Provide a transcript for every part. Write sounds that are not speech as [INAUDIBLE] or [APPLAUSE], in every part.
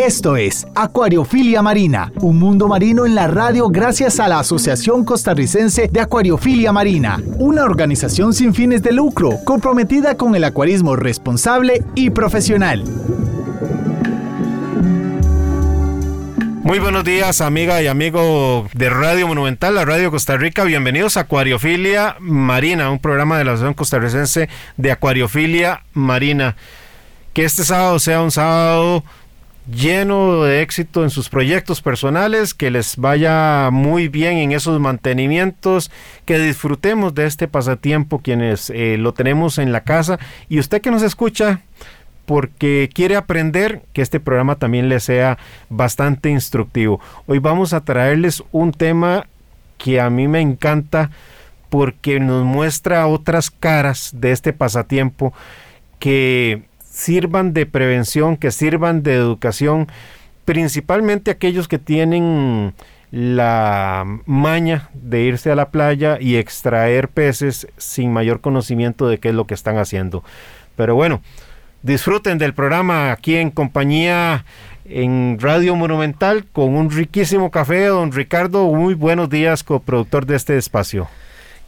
Esto es Acuariofilia Marina, un mundo marino en la radio gracias a la Asociación Costarricense de Acuariofilia Marina, una organización sin fines de lucro comprometida con el acuarismo responsable y profesional. Muy buenos días, amiga y amigo de Radio Monumental, la Radio Costa Rica. Bienvenidos a Acuariofilia Marina, un programa de la Asociación Costarricense de Acuariofilia Marina. Que este sábado sea un sábado lleno de éxito en sus proyectos personales, que les vaya muy bien en esos mantenimientos, que disfrutemos de este pasatiempo quienes eh, lo tenemos en la casa y usted que nos escucha porque quiere aprender que este programa también le sea bastante instructivo. Hoy vamos a traerles un tema que a mí me encanta porque nos muestra otras caras de este pasatiempo que sirvan de prevención, que sirvan de educación, principalmente aquellos que tienen la maña de irse a la playa y extraer peces sin mayor conocimiento de qué es lo que están haciendo. Pero bueno, disfruten del programa aquí en compañía en Radio Monumental con un riquísimo café, don Ricardo. Muy buenos días, coproductor de este espacio.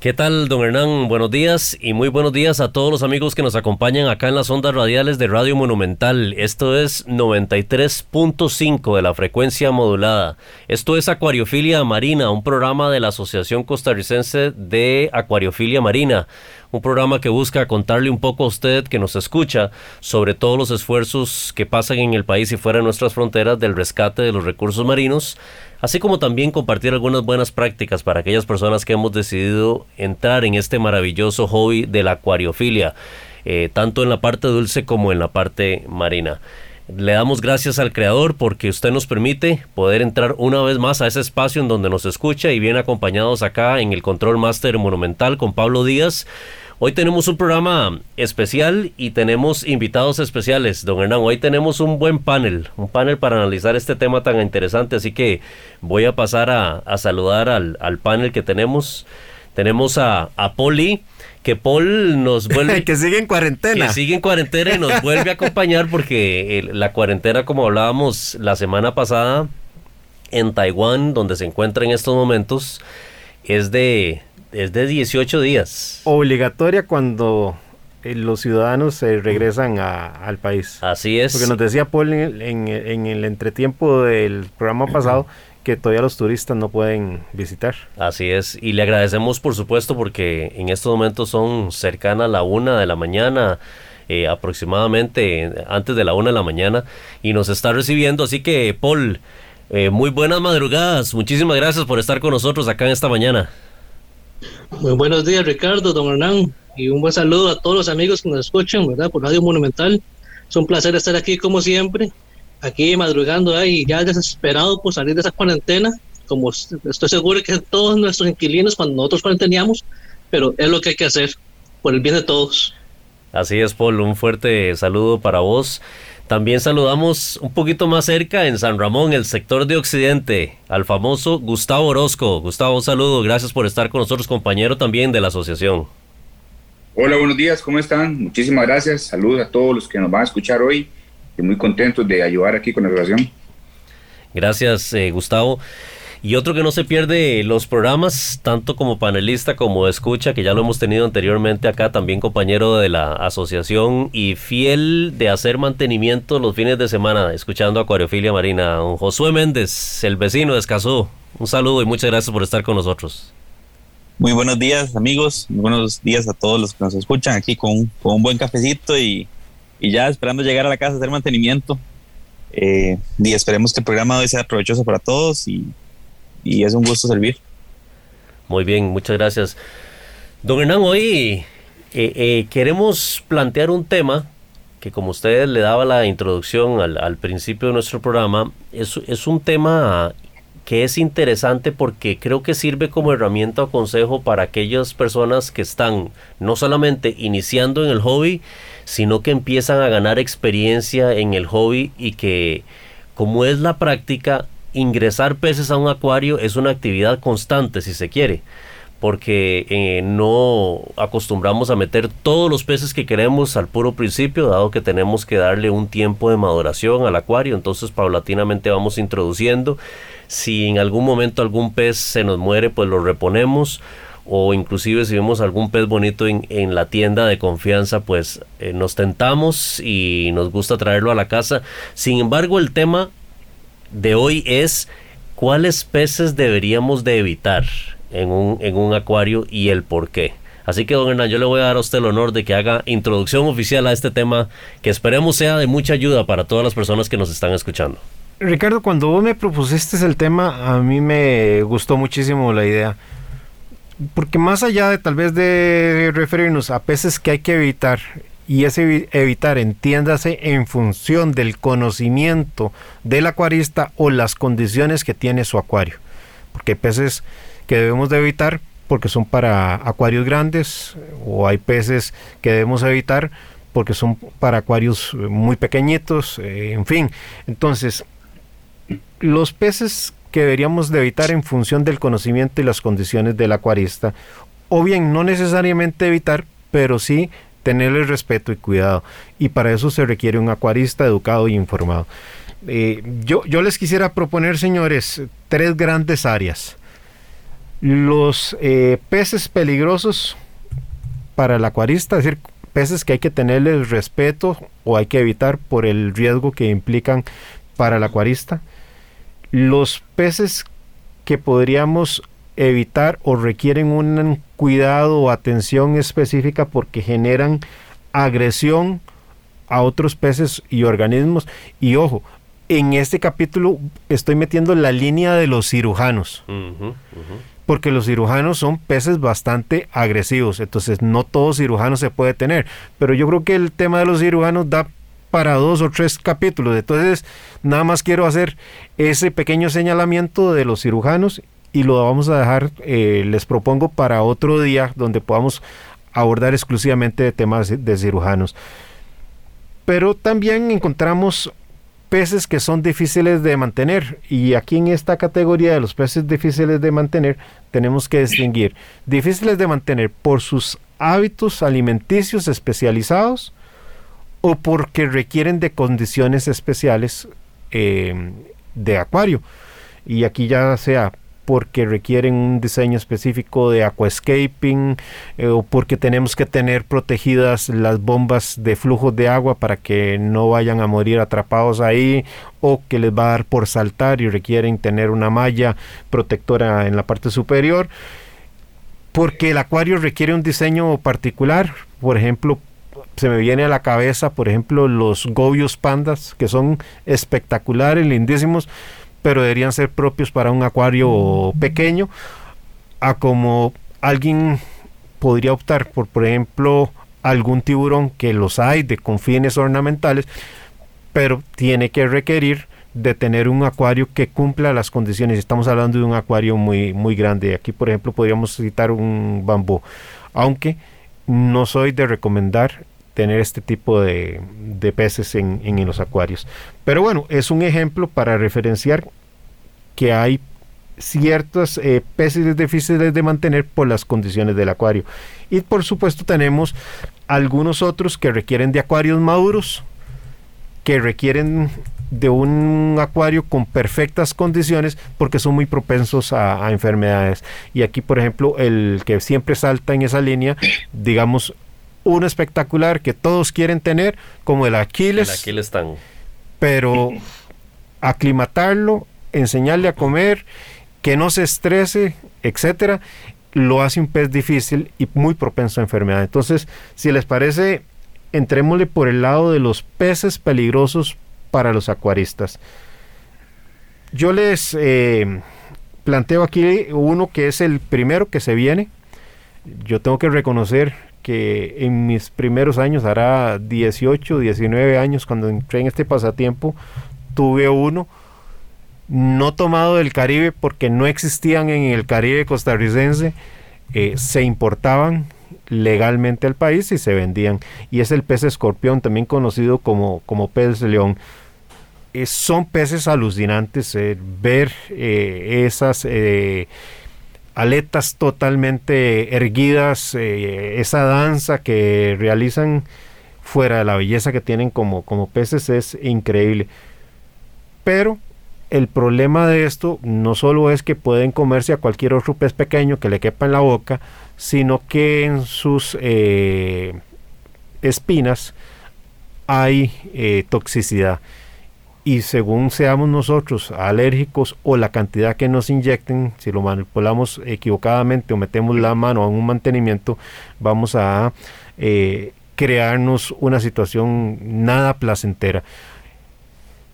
¿Qué tal, don Hernán? Buenos días y muy buenos días a todos los amigos que nos acompañan acá en las ondas radiales de Radio Monumental. Esto es 93.5 de la frecuencia modulada. Esto es Acuariofilia Marina, un programa de la Asociación Costarricense de Acuariofilia Marina un programa que busca contarle un poco a usted que nos escucha sobre todos los esfuerzos que pasan en el país y fuera de nuestras fronteras del rescate de los recursos marinos, así como también compartir algunas buenas prácticas para aquellas personas que hemos decidido entrar en este maravilloso hobby de la acuariofilia, eh, tanto en la parte dulce como en la parte marina. Le damos gracias al Creador porque usted nos permite poder entrar una vez más a ese espacio en donde nos escucha y viene acompañados acá en el Control Master Monumental con Pablo Díaz. Hoy tenemos un programa especial y tenemos invitados especiales, don Hernán. Hoy tenemos un buen panel, un panel para analizar este tema tan interesante, así que voy a pasar a, saludar al, panel que tenemos. Tenemos a, a Poli, que Paul nos [LAUGHS] vuelve... que sigue en cuarentena. Que sigue en cuarentena y nos vuelve a acompañar porque la cuarentena, como hablábamos la semana pasada, en Taiwán, donde se encuentra en estos momentos, es de es de 18 días. Obligatoria cuando eh, los ciudadanos se regresan al país. Así es. Porque nos decía Paul en, el entretiempo del programa [CLEARS THROAT] pasado que todavía los turistas no pueden visitar. Así es, y le agradecemos por supuesto porque en estos momentos son cercanas a la una de la mañana, eh, aproximadamente antes de la una de la mañana, y nos está recibiendo, así que Paul, eh, muy buenas madrugadas, muchísimas gracias por estar con nosotros acá en esta mañana. Muy buenos días, Ricardo, don Hernán, y un buen saludo a todos los amigos que nos escuchan, ¿verdad? Por Radio Monumental. Es un placer estar aquí, como siempre, aquí madrugando ahí, ya desesperado por salir de esa cuarentena, como estoy seguro que todos nuestros inquilinos cuando nosotros cuarenteníamos, pero es lo que hay que hacer, por el bien de todos. Así es, Paul, un fuerte saludo para vos. También saludamos un poquito más cerca en San Ramón, el sector de Occidente, al famoso Gustavo Orozco. Gustavo, un saludo, gracias por estar con nosotros, compañero también de la asociación. Hola, buenos días, ¿cómo están? Muchísimas gracias, saludos a todos los que nos van a escuchar hoy y muy contentos de ayudar aquí con la relación. Gracias, eh, Gustavo. Y otro que no se pierde los programas, tanto como panelista como escucha, que ya lo hemos tenido anteriormente acá, también compañero de la asociación y fiel de hacer mantenimiento los fines de semana, escuchando Acuariofilia Marina. Don Josué Méndez, el vecino de Escazú. Un saludo y muchas gracias por estar con nosotros. Muy buenos días amigos, muy buenos días a todos los que nos escuchan aquí con, un buen cafecito y, ya esperando llegar a la casa a hacer mantenimiento. Eh, y esperemos que el programa hoy sea provechoso para todos y y es un gusto servir. Muy bien, muchas gracias. Don Hernán, hoy eh, eh, queremos plantear un tema que como usted le daba la introducción al, principio de nuestro programa, es, es, un tema que es interesante porque creo que sirve como herramienta o consejo para aquellas personas que están no solamente iniciando en el hobby, sino que empiezan a ganar experiencia en el hobby y que como es la práctica, ingresar peces a un acuario es una actividad constante si se quiere porque eh, no acostumbramos a meter todos los peces que queremos al puro principio, dado que tenemos que darle un tiempo de maduración al acuario, entonces paulatinamente vamos introduciendo. Si en algún momento algún pez se nos muere, pues lo reponemos o inclusive si vemos algún pez bonito en, la tienda de confianza, pues eh, nos tentamos y nos gusta traerlo a la casa. Sin embargo, el tema de hoy es cuáles peces deberíamos de evitar en un, en un acuario y el por qué. Así que, don Hernán, yo le voy a dar a usted el honor de que haga introducción oficial a este tema que esperemos sea de mucha ayuda para todas las personas que nos están escuchando. Ricardo, cuando vos me propusiste el tema, a mí me gustó muchísimo la idea. Porque más allá de tal vez de referirnos a peces que hay que evitar, y ese evitar, entiéndase, en función del conocimiento del acuarista o las condiciones que tiene su acuario. Porque hay peces que debemos de evitar porque son para acuarios grandes o hay peces que debemos evitar porque son para acuarios muy pequeñitos, eh, en fin. Entonces, los peces que deberíamos de evitar en función del conocimiento y las condiciones del acuarista, o bien no necesariamente evitar, pero sí tenerle respeto y cuidado. Y para eso se requiere un acuarista educado y informado. Eh, yo, yo les quisiera proponer, señores, tres grandes áreas los eh, peces peligrosos para el acuarista, es decir, peces que hay que tenerles respeto o hay que evitar por el riesgo que implican para el acuarista. Los peces que podríamos evitar o requieren un cuidado o atención específica porque generan agresión a otros peces y organismos. Y ojo, en este capítulo estoy metiendo la línea de los cirujanos porque los cirujanos son peces bastante agresivos, entonces no todo cirujano se puede tener, pero yo creo que el tema de los cirujanos da para dos o tres capítulos, entonces nada más quiero hacer ese pequeño señalamiento de los cirujanos y lo vamos a dejar, eh, les propongo para otro día donde podamos abordar exclusivamente de temas de cirujanos. Pero también encontramos peces que son difíciles de mantener. Y aquí en esta categoría de los peces difíciles de mantener tenemos que distinguir difíciles de mantener por sus hábitos alimenticios especializados o porque requieren de condiciones especiales eh, de acuario. Y aquí ya sea porque requieren un diseño específico de aquascaping eh, o porque tenemos que tener protegidas las bombas de flujo de agua para que no vayan a morir atrapados ahí o que les va a dar por saltar y requieren tener una malla protectora en la parte superior. Porque el acuario requiere un diseño particular por ejemplo se me viene a la cabeza por ejemplo los gobios pandas que son espectaculares lindísimos pero deberían ser propios para un acuario pequeño, a como alguien podría optar por, por ejemplo, algún tiburón que los hay de con fines ornamentales, pero tiene que requerir de tener un acuario que cumpla las condiciones. Estamos hablando de un acuario muy, muy grande. Aquí, por ejemplo, podríamos citar un bambú, aunque no soy de recomendar tener este tipo de, peces en, en, los acuarios. Pero bueno, es un ejemplo para referenciar que hay ciertos eh, peces difíciles de mantener por las condiciones del acuario. Y por supuesto tenemos algunos otros que requieren de acuarios maduros, que requieren de un acuario con perfectas condiciones porque son muy propensos a, enfermedades. Y aquí, por ejemplo, el que siempre salta en esa línea, digamos, un espectacular que todos quieren tener, como el Aquiles. El Aquiles tan. Pero [LAUGHS] aclimatarlo, enseñarle a comer, que no se estrese, etcétera, lo hace un pez difícil y muy propenso a enfermedad. Entonces, si les parece, entrémosle por el lado de los peces peligrosos para los acuaristas. Yo les eh, planteo aquí uno que es el primero que se viene. Yo tengo que reconocer que en mis primeros años, hará 18, 19 años, cuando entré en este pasatiempo, tuve uno no tomado del Caribe porque no existían en el Caribe costarricense, eh, se importaban, legalmente al país y se vendían. Y es el pez escorpión, también conocido como, como pez león. Eh, son peces alucinantes, eh, ver esas aletas totalmente erguidas, esa danza que realizan fuera de la belleza que tienen como, como peces es increíble. Pero el problema de esto no solo es que pueden comerse a cualquier otro pez pequeño que le quepa en la boca, sino que en sus eh, espinas hay eh, toxicidad. Y según seamos nosotros alérgicos o la cantidad que nos inyecten, si lo manipulamos equivocadamente o metemos la mano a un mantenimiento, vamos a eh, crearnos una situación nada placentera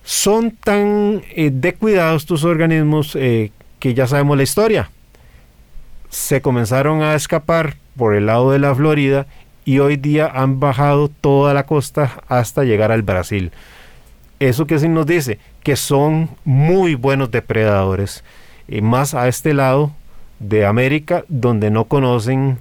son tan eh, de cuidado estos organismos eh, que ya sabemos la historia. Se comenzaron a escapar por el lado de la Florida y hoy día han bajado toda la costa hasta llegar al Brasil. Eso que sí nos dice que son muy buenos depredadores, y más a este lado de América donde no conocen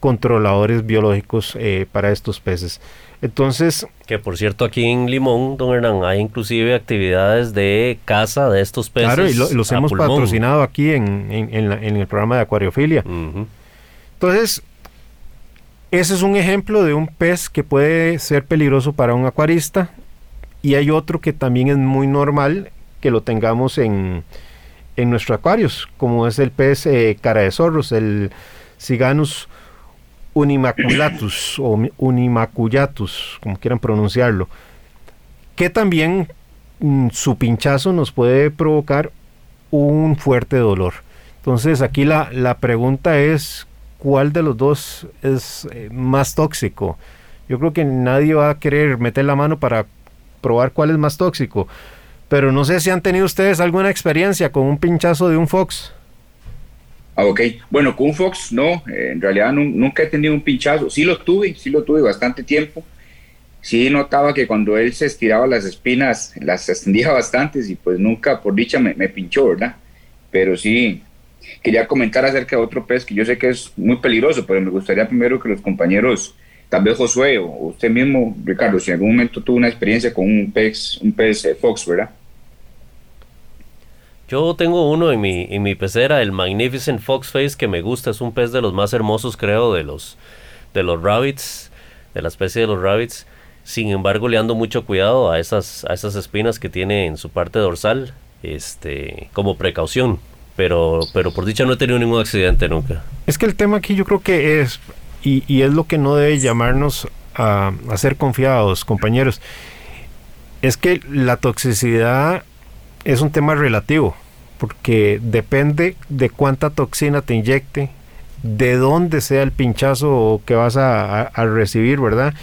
controladores biológicos eh, para estos peces. Entonces... Que por cierto, aquí en Limón, don Hernán, hay inclusive actividades de caza de estos peces. Claro, y los hemos patrocinado aquí en, el programa de acuariofilia. Entonces, ese es un ejemplo de un pez que puede ser peligroso para un acuarista. Y hay otro que también es muy normal que lo tengamos en, en nuestros acuarios, como es el pez eh, cara de zorros, el Ciganus unimaculatus o unimacullatus, como quieran pronunciarlo, que también mm, su pinchazo nos puede provocar un fuerte dolor. Entonces aquí la, la pregunta es, ¿cuál de los dos es eh, más tóxico? Yo creo que nadie va a querer meter la mano para probar cuál es más tóxico. Pero no sé si han tenido ustedes alguna experiencia con un pinchazo de un fox. Ah, ok. Bueno, con un Fox no, eh, en realidad nunca he tenido un pinchazo. Sí lo tuve, sí lo tuve bastante tiempo. Sí notaba que cuando él se estiraba las espinas, las extendía [LAUGHS] bastantes y pues nunca, por dicha, me, pinchó, ¿verdad? Pero sí, quería comentar acerca de otro pez que yo sé que es muy peligroso, pero me gustaría primero que los compañeros, tal vez Josué o usted mismo, Ricardo, si en algún momento tuvo una experiencia con un pez, un pez eh, Fox, ¿verdad? Yo tengo uno en mi, en mi pecera, el Magnificent Foxface, que me gusta, es un pez de los más hermosos, creo, de los, de los rabbits, de la especie de los rabbits. Sin embargo, le ando mucho cuidado a esas, a esas espinas que tiene en su parte dorsal, este, como precaución. Pero, pero por dicha no he tenido ningún accidente nunca. Es que el tema aquí yo creo que es, y, es lo que no debe llamarnos a, a ser confiados, compañeros, es que la toxicidad es un tema relativo, porque depende de cuánta toxina te inyecte, de dónde sea el pinchazo que vas a, recibir, ¿verdad?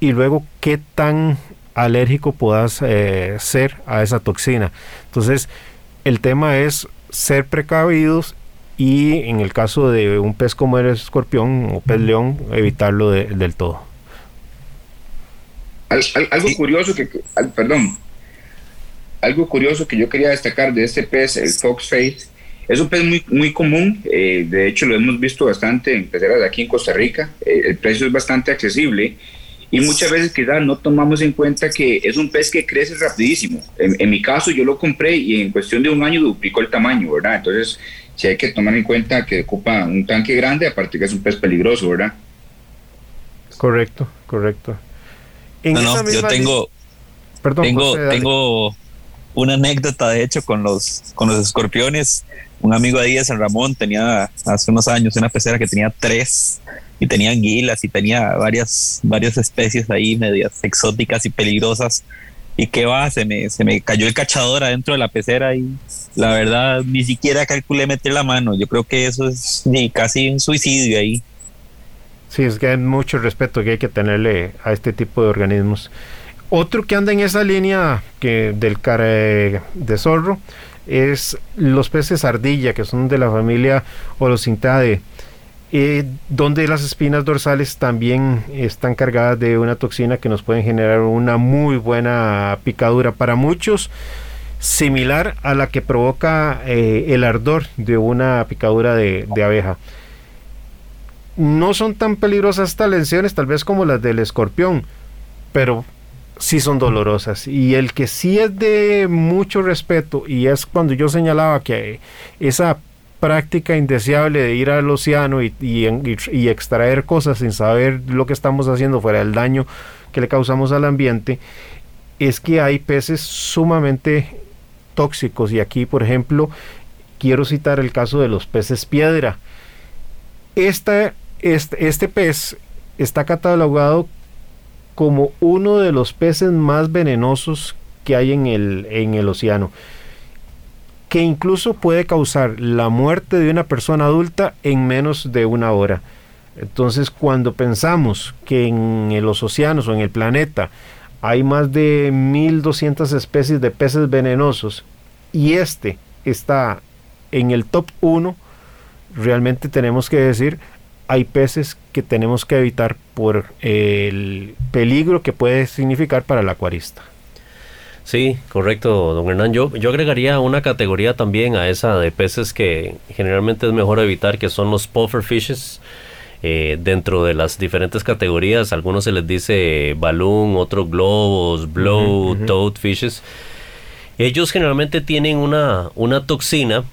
Y luego qué tan alérgico puedas eh, ser a esa toxina. Entonces, el tema es ser precavidos y en el caso de un pez como el escorpión o pez león, evitarlo del todo. algo curioso que, perdón, algo curioso que yo quería destacar de este pez, el foxface, es un pez muy, muy común, eh, de hecho lo hemos visto bastante en peceras aquí en Costa Rica, eh, el precio es bastante accesible y muchas veces quizás no tomamos en cuenta que es un pez que crece rapidísimo. En, mi caso yo lo compré y en cuestión de un año duplicó el tamaño, ¿verdad? Entonces sí hay que tomar en cuenta que ocupa un tanque grande, aparte que es un pez peligroso, ¿verdad? Correcto, correcto. no, no, yo tengo... Perdón, tengo, tengo una anécdota, de hecho, con los, con los escorpiones. Un amigo ahí de San Ramón tenía hace unos años una pecera que tenía tres y tenía anguilas y tenía varias, varias especies ahí medias exóticas y peligrosas. Y qué va, se me, se me cayó el cachador adentro de la pecera y la verdad ni siquiera calculé meter la mano. Yo creo que eso es casi un suicidio ahí. Sí, es que hay mucho respeto que hay que tenerle a este tipo de organismos. Otro que anda en esa línea que del cara de zorro es los peces ardilla, que son de la familia Orocintae, eh, donde las espinas dorsales también están cargadas de una toxina que nos puede generar una muy buena picadura para muchos, similar a la que provoca eh, el ardor de una picadura de abeja no son tan peligrosas estas lesiones, tal vez como las del escorpión, pero sí son dolorosas. Y el que sí es de mucho respeto, y es cuando yo señalaba que esa práctica indeseable de ir al océano y, extraer cosas sin saber lo que estamos haciendo fuera del daño que le causamos al ambiente, es que hay peces sumamente tóxicos. Y aquí, por ejemplo, quiero citar el caso de los peces piedra. este, este pez está catalogado como uno de los peces más venenosos que hay en el, en el océano, que incluso puede causar la muerte de una persona adulta en menos de una hora. Entonces, cuando pensamos que en los océanos o en el planeta hay más de 1200 especies de peces venenosos y este está en el top 1, realmente tenemos que decir, hay peces que tenemos que evitar por el peligro que puede significar para el acuarista. Sí, correcto, don Hernán. Yo, yo agregaría una categoría también a esa de peces que generalmente es mejor evitar, que son los puffer fishes. Eh, dentro de las diferentes categorías, algunos se les dice balloon, otros globos, blow, toad fishes. Ellos generalmente tienen una, una toxina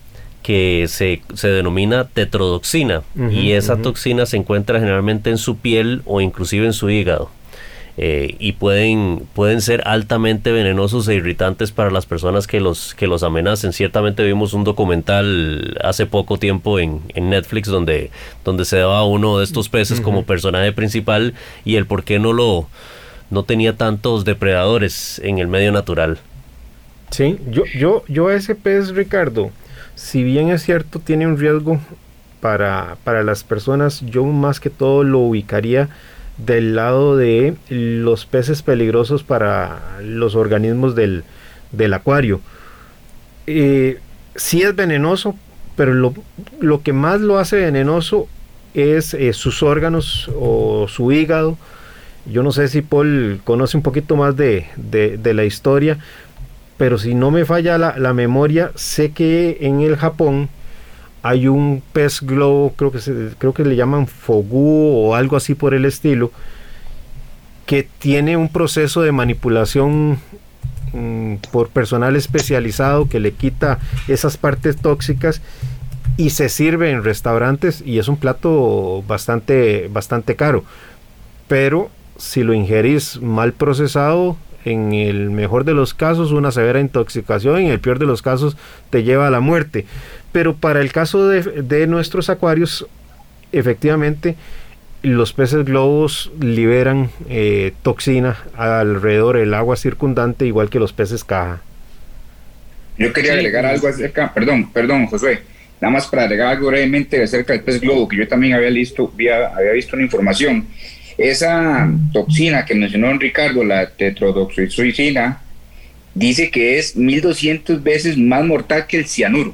que se, se denomina tetrodoxina y esa toxina se encuentra generalmente en su piel o inclusive en su hígado. Eh, y pueden, pueden ser altamente venenosos e irritantes para las personas que los, que los amenacen. Ciertamente vimos un documental hace poco tiempo en, en Netflix donde, donde se daba uno de estos peces como personaje principal y el por qué no lo no tenía tantos depredadores en el medio natural. Sí, yo, yo, yo ese pez, Ricardo, si bien es cierto, tiene un riesgo para, para las personas, yo más que todo lo ubicaría del lado de los peces peligrosos para los organismos del, del acuario. Eh, sí es venenoso, pero lo, lo, que más lo hace venenoso es eh, sus órganos o su hígado. Yo no sé si Paul conoce un poquito más de, de, de la historia, pero si no me falla la, memoria, sé que en el Japón hay un pez globo, creo que, se, creo que le llaman fogu o algo así por el estilo, que tiene un proceso de manipulación mm, por personal especializado que le quita esas partes tóxicas y se sirve en restaurantes y es un plato bastante, bastante caro. Pero si lo ingerís mal procesado, en el mejor de los casos una severa intoxicación, en el peor de los casos te lleva a la muerte. Pero para el caso de, nuestros acuarios, efectivamente, los peces globos liberan eh, toxina alrededor del agua circundante, igual que los peces caja. Yo quería agregar algo acerca, perdón, perdón, Josué, nada más para agregar algo brevemente acerca del pez globo, que yo también había visto, había, había visto una información esa toxina que mencionó Ricardo, la tetrodoxoxina, dice que es 1200 veces más mortal que el cianuro.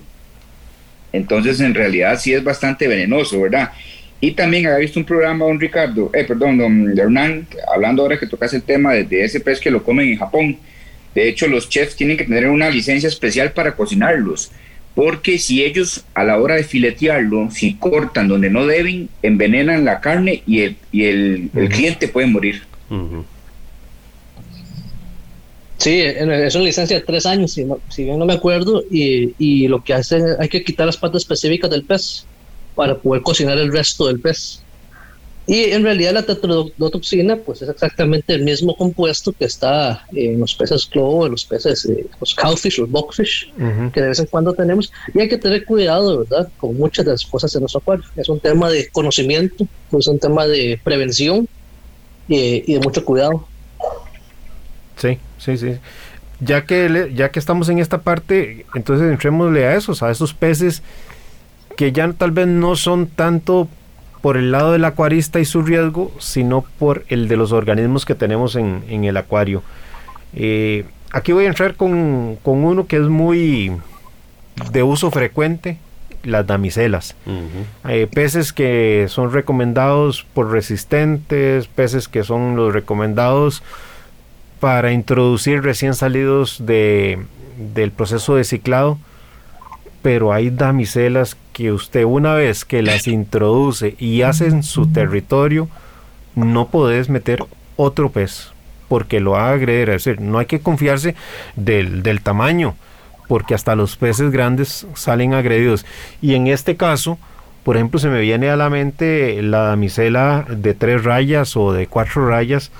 Entonces, en realidad sí es bastante venenoso, ¿verdad? Y también había visto un programa, don Ricardo, eh, perdón, don Hernán, hablando ahora que tocas el tema de, de ese pez que lo comen en Japón. De hecho, los chefs tienen que tener una licencia especial para cocinarlos porque si ellos a la hora de filetearlo, si cortan donde no deben, envenenan la carne y el, y el, cliente puede morir. Sí, es una licencia de tres años, si, si bien no me acuerdo, y, y lo que hace hay que quitar las patas específicas del pez para poder cocinar el resto del pez. Y en realidad la tetrodotoxina pues es exactamente el mismo compuesto que está en los peces globo, en los peces, eh, los cowfish, los boxfish, que de vez en cuando tenemos. Y hay que tener cuidado, ¿verdad? Con muchas de las cosas en nuestro acuario. Es un tema de conocimiento, es un tema de prevención y, de mucho cuidado. Sí, sí, sí. Ya que, ya que estamos en esta parte, entonces entrémosle a esos, a esos peces que ya tal vez no son tanto por el lado del acuarista y su riesgo, sino por el de los organismos que tenemos en, el acuario. Eh, aquí voy a entrar con, uno que es muy de uso frecuente, las damiselas. Hay peces que son recomendados por resistentes, peces que son los recomendados para introducir recién salidos de, del proceso de ciclado, pero hay damiselas que usted una vez que las introduce y hace en su territorio, no podés meter otro pez porque lo va agredir. Es decir, no hay que confiarse del, del tamaño, porque hasta los peces grandes salen agredidos. Y en este caso, por ejemplo, se me viene a la mente la damisela de tres rayas o de cuatro rayas,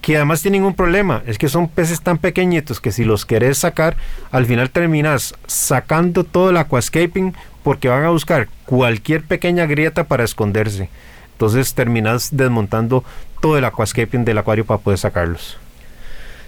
que además tienen un problema, es que son peces tan pequeñitos que si los querés sacar, al final terminas sacando todo el aquascaping porque van a buscar cualquier pequeña grieta para esconderse. Entonces terminas desmontando todo el aquascaping del acuario para poder sacarlos.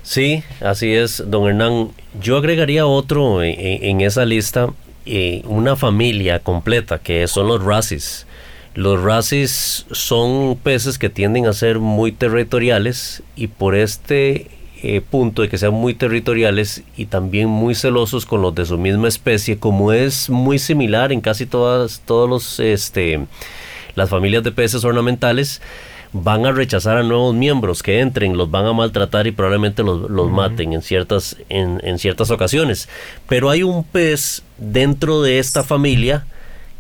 Sí, así es, don Hernán. Yo agregaría otro en, esa lista, eh, una familia completa, que son los racis. Los racis son peces que tienden a ser muy territoriales y por este eh, punto de que sean muy territoriales y también muy celosos con los de su misma especie, como es muy similar en casi todas todos los este las familias de peces ornamentales, van a rechazar a nuevos miembros que entren, los van a maltratar y probablemente los, maten en ciertas, en, en, ciertas ocasiones. Pero hay un pez dentro de esta familia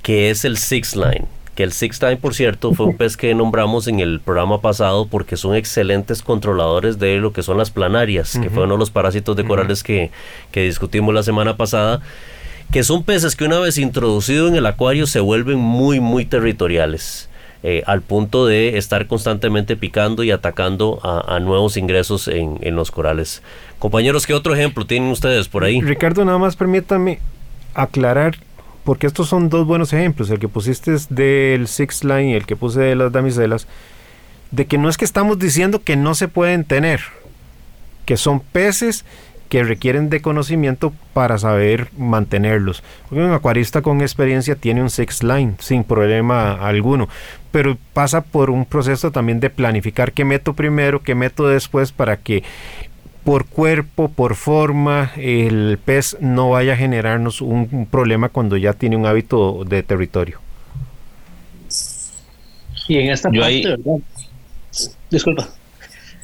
que es el Six Line que el Six Time, por cierto, fue un pez que nombramos en el programa pasado porque son excelentes controladores de lo que son las planarias, que fue uno de los parásitos de corales que, que discutimos la semana pasada, que son peces que una vez introducidos en el acuario se vuelven muy, muy territoriales. Eh, al punto de estar constantemente picando y atacando a, nuevos ingresos en, en, los corales. Compañeros, ¿qué otro ejemplo tienen ustedes por ahí? Ricardo, nada más permítame aclarar porque estos son dos buenos ejemplos, el que pusiste del Six Line y el que puse de las damiselas, de que no es que estamos diciendo que no se pueden tener, que son peces que requieren de conocimiento para saber mantenerlos. Porque un acuarista con experiencia tiene un six line sin problema alguno, pero pasa por un proceso también de planificar qué meto primero, qué meto después para que por cuerpo, por forma, el pez no vaya a generarnos un, problema cuando ya tiene un hábito de territorio. Y en esta parte, ¿verdad? Disculpa.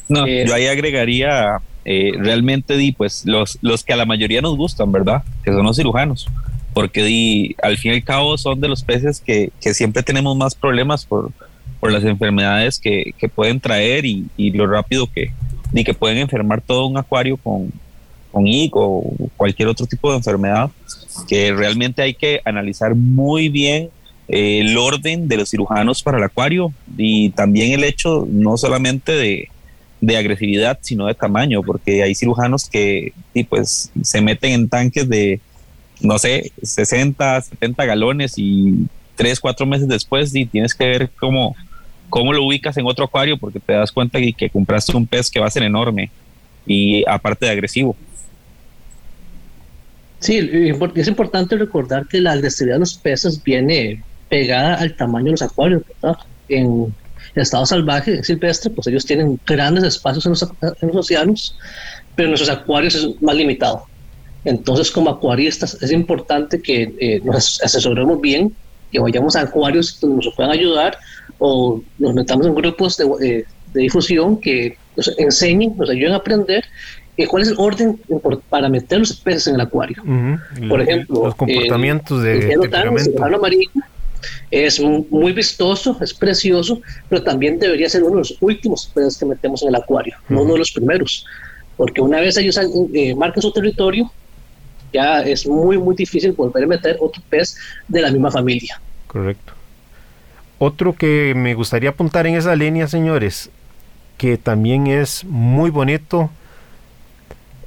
No, eh, yo ahí agregaría eh, realmente di pues los, los que a la mayoría nos gustan, ¿verdad? Que son los cirujanos. Porque di, al fin y al cabo son de los peces que, que siempre tenemos más problemas por, por las enfermedades que, que pueden traer y, y lo rápido que, ni que pueden enfermar todo un acuario con, con o cualquier otro tipo de enfermedad, que realmente hay que analizar muy bien eh, el orden de los cirujanos para el acuario y también el hecho no solamente de, de agresividad, sino de tamaño, porque hay cirujanos que y pues, se meten en tanques de, no sé, 60, 70 galones y 3, 4 meses después y tienes que ver cómo cómo lo ubicas en otro acuario porque te das cuenta que, que compraste un pez que va a ser enorme y aparte de agresivo. Sí, es importante recordar que la agresividad de los peces viene pegada al tamaño de los acuarios. En estado salvaje, silvestre, pues ellos tienen grandes espacios en los, océanos, pero en nuestros acuarios es más limitado. Entonces, como acuaristas, es importante que eh, nos asesoremos bien, que vayamos a acuarios donde nos puedan ayudar o nos metamos en grupos de, eh, difusión que nos enseñen, nos ayuden a aprender eh, cuál es el orden para meter los peces en el acuario. Por ejemplo, los comportamientos de el el amarillo es muy vistoso, es precioso, pero también debería ser uno de los últimos peces que metemos en el acuario, no uno de los primeros, porque una vez ellos eh, marcan su territorio, ya es muy, muy difícil volver a meter otro pez de la misma familia. Correcto. Otro que me gustaría apuntar en esa línea, señores, que también es muy bonito,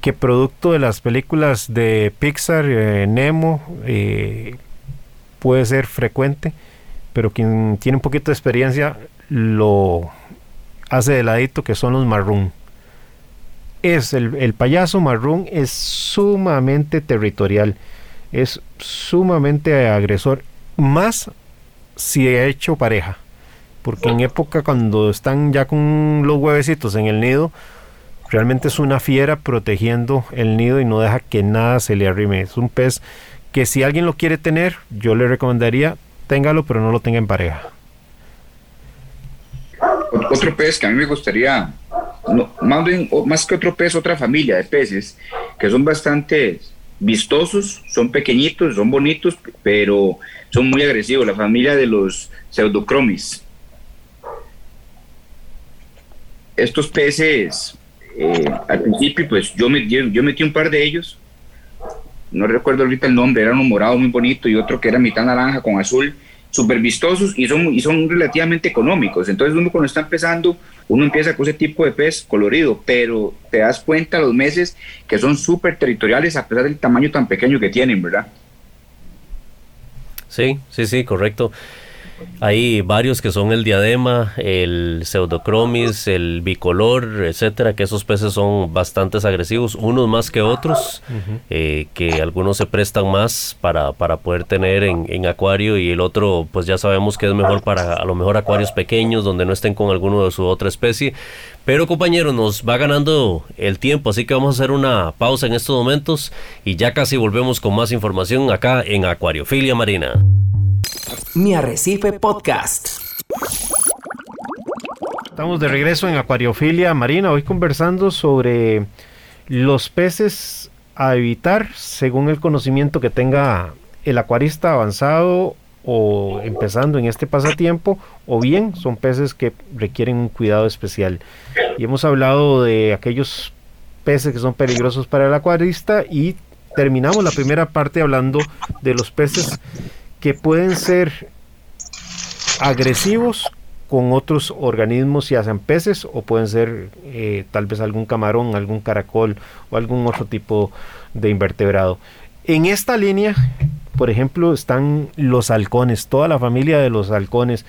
que producto de las películas de Pixar, eh, Nemo, eh, puede ser frecuente, pero quien tiene un poquito de experiencia lo hace de ladito, que son los marrón. Es el, el payaso marrón es sumamente territorial, es sumamente agresor, más si he hecho pareja. Porque en época cuando están ya con los huevecitos en el nido, realmente es una fiera protegiendo el nido y no deja que nada se le arrime. Es un pez que si alguien lo quiere tener, yo le recomendaría téngalo, pero no lo tenga en pareja. Otro pez que a mí me gustaría, más, más que otro pez, otra familia de peces que son bastante vistosos, son pequeñitos, son bonitos, pero son muy agresivos. La familia de los pseudocromis. Estos peces, eh, al principio, pues yo, me, yo, metí un par de ellos. No recuerdo ahorita el nombre, era uno morado muy bonito y otro que era mitad naranja con azul súper vistosos y y son relativamente económicos. Entonces uno cuando está empezando, uno empieza con ese tipo de pez colorido, pero te das cuenta los meses que son súper territoriales a pesar del tamaño tan pequeño que tienen, ¿verdad? Sí, sí, sí, correcto. Hay varios que son el diadema, el pseudocromis, el bicolor, etcétera, que esos peces son bastante agresivos, unos más que otros, eh, que algunos se prestan más para, para poder tener en, en, acuario y el otro, pues ya sabemos que es mejor para a lo mejor acuarios pequeños donde no estén con alguno de su otra especie. Pero compañeros, nos va ganando el tiempo, así que vamos a hacer una pausa en estos momentos y ya casi volvemos con más información acá en Acuariofilia Marina. Mi Arrecife Podcast. Estamos de regreso en Acuariofilia Marina, hoy conversando sobre los peces a evitar según el conocimiento que tenga el acuarista avanzado o empezando en este pasatiempo, o bien son peces que requieren un cuidado especial. Y hemos hablado de aquellos peces que son peligrosos para el acuarista y terminamos la primera parte hablando de los peces que pueden ser agresivos con otros organismos, ya sean peces o pueden ser eh, tal vez algún camarón, algún caracol o algún otro tipo de invertebrado. En esta línea, por ejemplo, están los halcones, toda la familia de los halcones.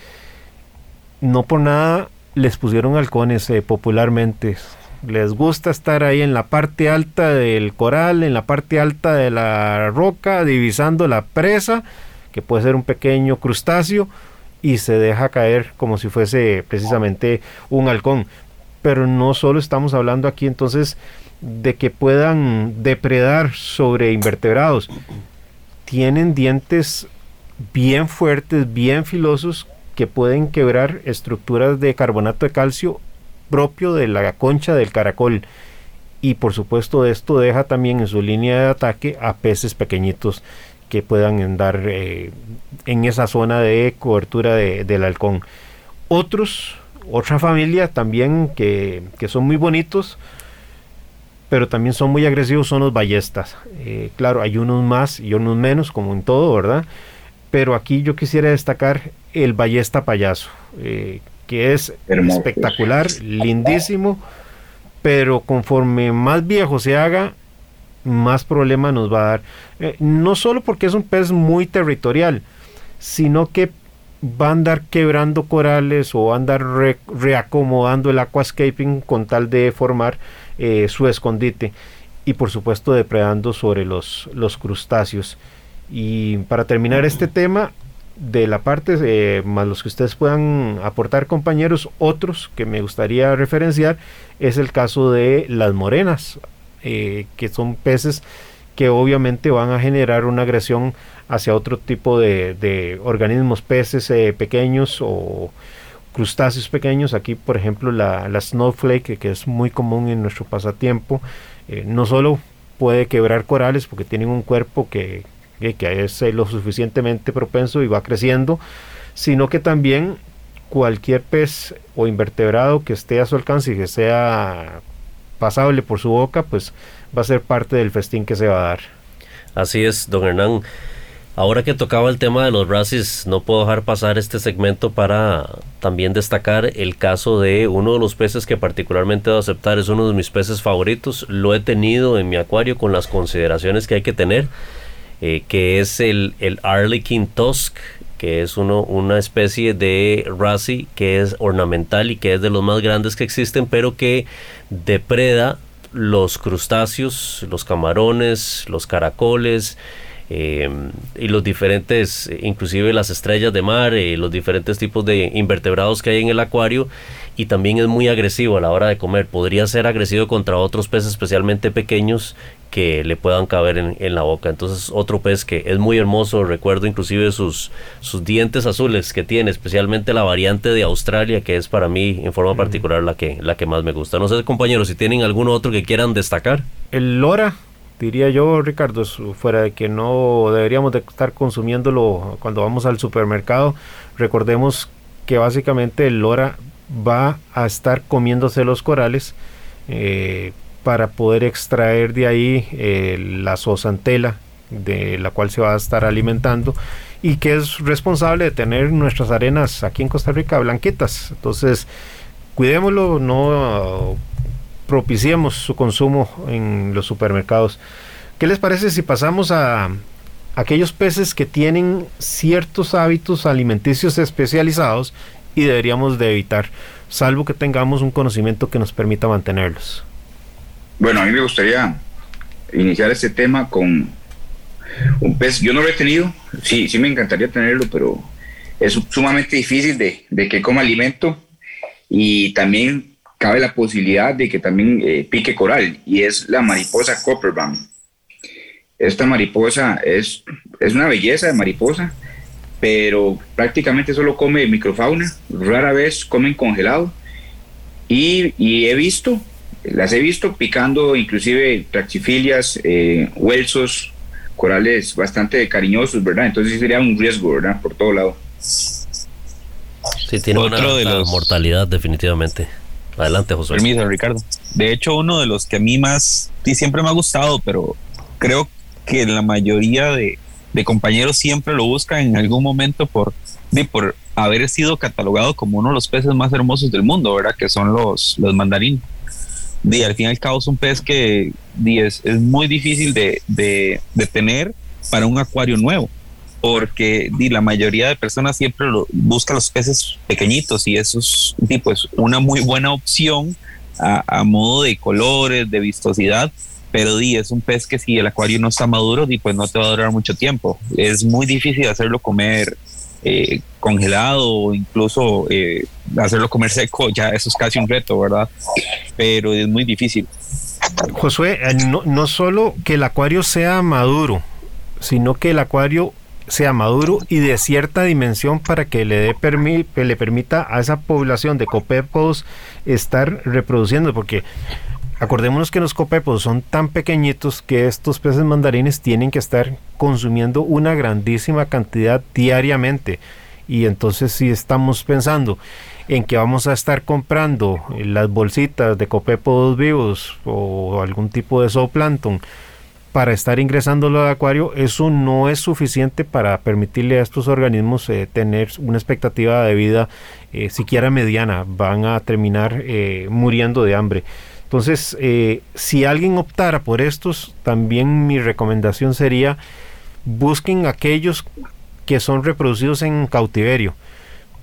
No por nada les pusieron halcones eh, popularmente. Les gusta estar ahí en la parte alta del coral, en la parte alta de la roca, divisando la presa que puede ser un pequeño crustáceo y se deja caer como si fuese precisamente un halcón. Pero no solo estamos hablando aquí entonces de que puedan depredar sobre invertebrados. Tienen dientes bien fuertes, bien filosos, que pueden quebrar estructuras de carbonato de calcio propio de la concha del caracol. Y por supuesto esto deja también en su línea de ataque a peces pequeñitos que puedan andar eh, en esa zona de cobertura del halcón. Otros, otra familia también que, son muy bonitos, pero también son muy agresivos, son los ballestas. Eh, claro, hay unos más y unos menos, como en todo, ¿verdad? Pero aquí yo quisiera destacar el ballesta payaso, eh, que es espectacular, lindísimo, pero conforme más viejo se haga, más problema nos va a dar. Eh, no solo porque es un pez muy territorial, sino que va a andar quebrando corales o va a andar reacomodando el aquascaping con tal de formar eh, su escondite y por supuesto depredando sobre los, los crustáceos. Y para terminar este tema, de la parte, eh, más los que ustedes puedan aportar compañeros, otros que me gustaría referenciar es el caso de las morenas. Eh, que son peces que obviamente van a generar una agresión hacia otro tipo de, organismos, peces eh, pequeños o crustáceos pequeños. Aquí, por ejemplo, la, snowflake, que es muy común en nuestro pasatiempo, eh, no solo puede quebrar corales porque tienen un cuerpo que, que es lo suficientemente propenso y va creciendo, sino que también cualquier pez o invertebrado que esté a su alcance y que sea pasable por su boca, pues va a ser parte del festín que se va a dar. Así es, don Hernán. Ahora que tocaba el tema de los racis, no puedo dejar pasar este segmento para también destacar el caso de uno de los peces que particularmente debo aceptar, es uno de mis peces favoritos, lo he tenido en mi acuario con las consideraciones que hay que tener, eh, que es el, el Arlequin Tusk, que es uno, una especie de raci que es ornamental y que es de los más grandes que existen, pero que depreda los crustáceos, los camarones, los caracoles, eh, y los diferentes, inclusive las estrellas de mar, eh, los diferentes tipos de invertebrados que hay en el acuario y también es muy agresivo a la hora de comer. Podría ser agresivo contra otros peces especialmente pequeños que le puedan caber en, la boca. Entonces otro pez que es muy hermoso, recuerdo inclusive sus, sus dientes azules que tiene, especialmente la variante de Australia, que es para mí en forma particular la que, la que más me gusta. No sé compañeros si tienen algún otro que quieran destacar. El lora diría yo, Ricardo, fuera de que no deberíamos de estar consumiéndolo cuando vamos al supermercado, recordemos que básicamente el lora va a estar comiéndose los corales eh, para poder extraer de ahí eh, la zooxantela de la cual se va a estar alimentando y que es responsable de tener nuestras arenas aquí en Costa Rica blanquitas. Entonces, cuidémoslo, no propiciemos su consumo en los supermercados. ¿Qué les parece si pasamos a aquellos peces que tienen ciertos hábitos alimenticios especializados y deberíamos de evitar, salvo que tengamos un conocimiento que nos permita mantenerlos? Bueno, a mí me gustaría iniciar este tema con un pez. Yo no lo he tenido, sí, sí me encantaría tenerlo, pero es sumamente difícil de, de que coma alimento y también cabe la posibilidad de que también eh, pique coral y es la mariposa copperbum. Esta mariposa es, es una belleza de mariposa, pero prácticamente solo come microfauna, rara vez comen congelado y, y he visto, las he visto picando inclusive trachifilias, eh, huesos, corales bastante cariñosos, ¿verdad? Entonces sería un riesgo, ¿verdad? Por todo lado. Sí, tiene una, de mortalidad definitivamente. Adelante, José. Permiso, Ricardo. De hecho, uno de los que a mí más y siempre me ha gustado, pero creo que la mayoría de, compañeros siempre lo buscan en algún momento por, por haber sido catalogado como uno de los peces más hermosos del mundo, ¿verdad? Que son los, los mandarines. Y al fin y al cabo es un pez que es, es muy difícil de, de, tener para un acuario nuevo porque di, la mayoría de personas siempre lo, busca los peces pequeñitos y eso es pues, una muy buena opción a, modo de colores, de vistosidad, pero di, es un pez que si el acuario no está maduro, di, pues no te va a durar mucho tiempo. Es muy difícil hacerlo comer eh, congelado o incluso eh, hacerlo comer seco, ya eso es casi un reto, ¿verdad? Pero es muy difícil. Josué, eh, no, no solo que el acuario sea maduro, sino que el acuario sea maduro y de cierta dimensión para que le, dé permi le permita a esa población de copépos estar reproduciendo, porque acordémonos que los copépos son tan pequeñitos que estos peces mandarines tienen que estar consumiendo una grandísima cantidad diariamente. Y entonces si estamos pensando en que vamos a estar comprando las bolsitas de copépos vivos o algún tipo de zooplancton, para estar ingresándolo al acuario, eso no es suficiente para permitirle a estos organismos eh, tener una expectativa de vida eh, siquiera mediana. Van a terminar eh, muriendo de hambre. Entonces, si alguien optara por estos, también mi recomendación sería busquen aquellos que son reproducidos en cautiverio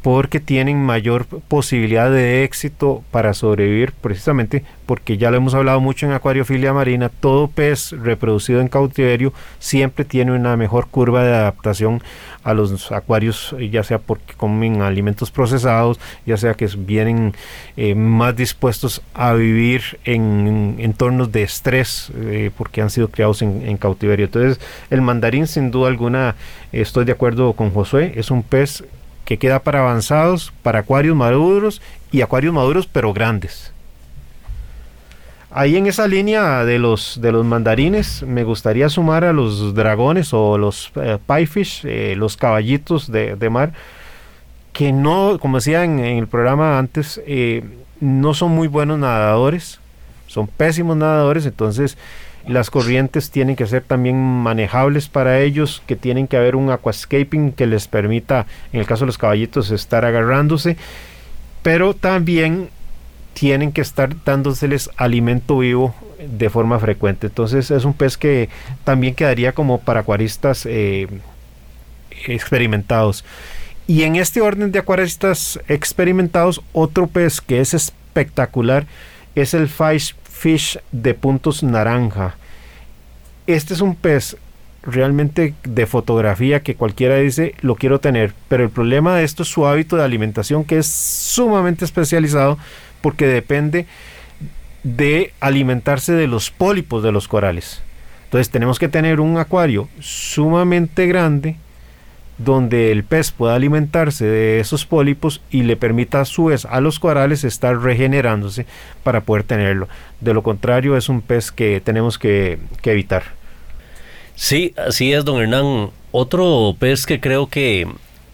porque tienen mayor posibilidad de éxito para sobrevivir precisamente porque ya lo hemos hablado mucho en acuariofilia marina, todo pez reproducido en cautiverio siempre tiene una mejor curva de adaptación a los acuarios, ya sea porque comen alimentos procesados, ya sea que vienen eh, más dispuestos a vivir en, entornos de estrés eh, porque han sido criados en, en, cautiverio. Entonces el mandarín sin duda alguna, estoy de acuerdo con Josué, es un pez que queda para avanzados, para acuarios maduros y acuarios maduros pero grandes. Ahí en esa línea de los, de los mandarines me gustaría sumar a los dragones o los eh, piefish, eh, los caballitos de, mar, que no, como decía en, el programa antes, eh, no son muy buenos nadadores, son pésimos nadadores, entonces las corrientes tienen que ser también manejables para ellos, que tienen que haber un aquascaping que les permita, en el caso de los caballitos, estar agarrándose, pero también tienen que estar dándoseles alimento vivo de forma frecuente. Entonces es un pez que también quedaría como para acuaristas eh, experimentados. Y en este orden de acuaristas experimentados, otro pez que es espectacular es el Fish fish de puntos naranja. Este es un pez realmente de fotografía que cualquiera dice lo quiero tener, pero el problema de esto es su hábito de alimentación que es sumamente especializado porque depende de alimentarse de los pólipos de los corales. Entonces tenemos que tener un acuario sumamente grande donde el pez pueda alimentarse de esos pólipos y le permita a su vez a los corales estar regenerándose para poder tenerlo. De lo contrario es un pez que tenemos que, que evitar. Sí, así es, don Hernán. Otro pez que creo que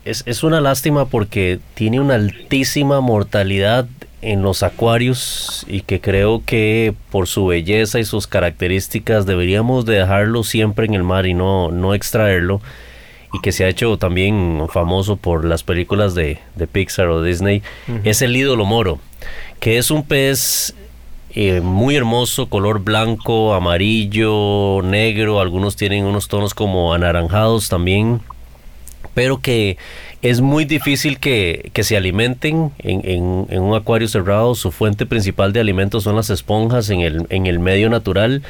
es, es, una lástima porque tiene una altísima mortalidad en los acuarios y que creo que por su belleza y sus características deberíamos de dejarlo siempre en el mar y no, no extraerlo y que se ha hecho también famoso por las películas de, de Pixar o Disney, es el ídolo moro, que es un pez eh, muy hermoso, color blanco, amarillo, negro, algunos tienen unos tonos como anaranjados también, pero que es muy difícil que, que se alimenten en, en, en, un acuario cerrado. Su fuente principal de alimentos son las esponjas en el, en el medio natural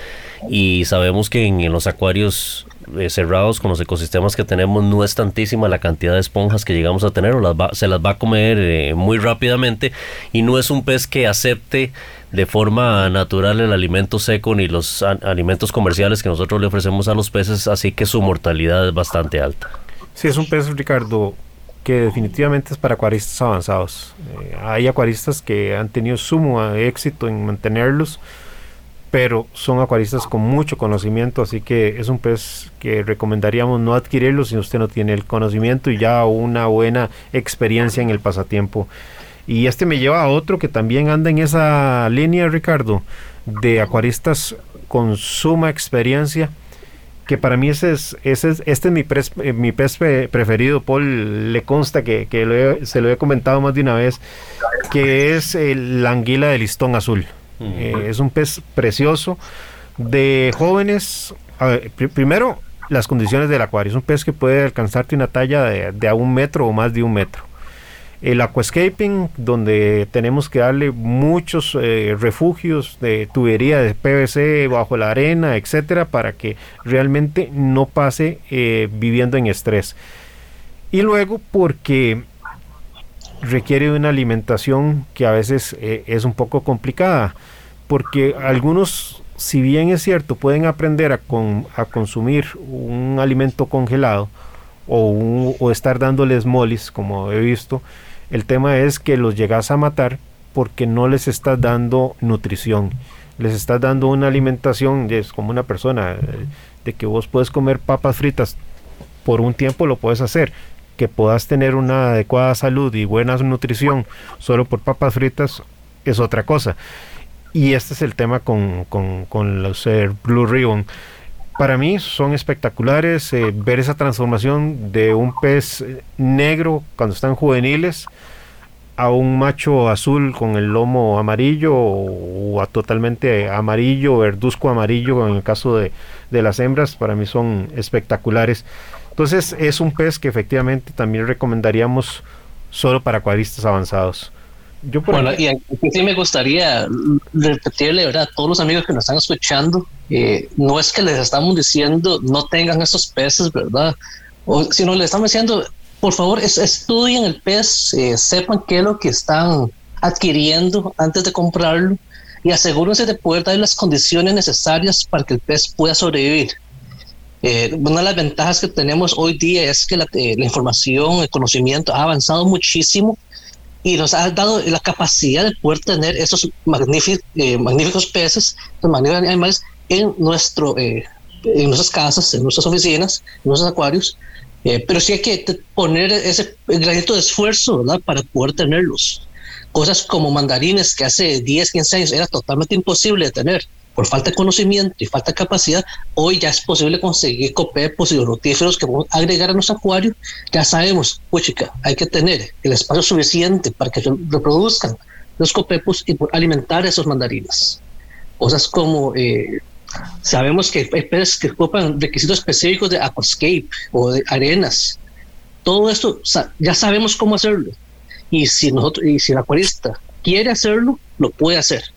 y sabemos que en, los acuarios eh, cerrados con los ecosistemas que tenemos no es tantísima la cantidad de esponjas que llegamos a tener o las va, se las va a comer eh, muy rápidamente y no es un pez que acepte de forma natural el alimento seco ni los alimentos comerciales que nosotros le ofrecemos a los peces, así que su mortalidad es bastante alta. Sí, es un pez, Ricardo, que definitivamente es para acuaristas avanzados. Eh, hay acuaristas que han tenido sumo éxito en mantenerlos, pero son acuaristas con mucho conocimiento, así que es un pez que recomendaríamos no adquirirlo si usted no tiene el conocimiento y ya una buena experiencia en el pasatiempo. Y este me lleva a otro que también anda en esa línea, Ricardo, de acuaristas con suma experiencia, que para mí ese es, ese es este es mi, eh, mi pez preferido, Paul, le consta que, que se lo he comentado más de una vez, que es el, la anguila de listón azul. Eh, es un pez precioso de jóvenes. Primero, las condiciones del acuario. Es un pez que puede alcanzarte una talla de, de, a un metro o más de un metro. El aquascaping, donde tenemos que darle muchos eh, refugios de tubería de PVC bajo la arena, etcétera, para que realmente no pase eh, viviendo en estrés. Y luego, porque requiere una alimentación que a veces eh, es un poco complicada, porque algunos, si bien es cierto, pueden aprender a, con, a consumir un alimento congelado o, o, estar dándoles molis, como he visto, el tema es que los llegas a matar porque no les estás dando nutrición, les estás dando una alimentación, es como una persona, eh, de que vos puedes comer papas fritas por un tiempo lo puedes hacer, que puedas tener una adecuada salud y buena nutrición solo por papas fritas es otra cosa. Y este es el tema con, con, los eh, Blue Ribbon. Para mí son espectaculares eh, ver esa transformación de un pez negro cuando están juveniles a un macho azul con el lomo amarillo o, a totalmente amarillo, verduzco amarillo en el caso de, de las hembras, para mí son espectaculares. Entonces es un pez que efectivamente también recomendaríamos solo para acuaristas avanzados. Yo por bueno, aquí... y aquí sí me gustaría repetirle ¿verdad? a todos los amigos que nos están escuchando, eh, no es que les estamos diciendo no tengan esos peces, ¿verdad? O, sino les estamos diciendo, por favor, es, estudien el pez, eh, sepan qué es lo que están adquiriendo antes de comprarlo y asegúrense de poder dar las condiciones necesarias para que el pez pueda sobrevivir. Eh, una de las ventajas que tenemos hoy día es que la, eh, la, información, el conocimiento ha avanzado muchísimo y nos ha dado la capacidad de poder tener esos magníficos, eh, magníficos peces, los magníficos animales en, nuestro, eh, en nuestras casas, en nuestras oficinas, en nuestros acuarios. Eh, pero sí hay que poner ese granito de esfuerzo ¿verdad? para poder tenerlos. Cosas como mandarines que hace 10, 15 años era totalmente imposible de tener por falta de conocimiento y falta de capacidad, hoy ya es posible conseguir copepos y rotíferos que vamos a agregar a nuestro acuario. Ya sabemos, pues chica, hay que tener el espacio suficiente para que reproduzcan los copepos y alimentar esos mandarines. Cosas como eh, sabemos que hay peces que ocupan requisitos específicos de aquascape o de arenas. Todo esto ya sabemos cómo hacerlo. Y si nosotros, y si el acuarista quiere hacerlo, lo puede hacer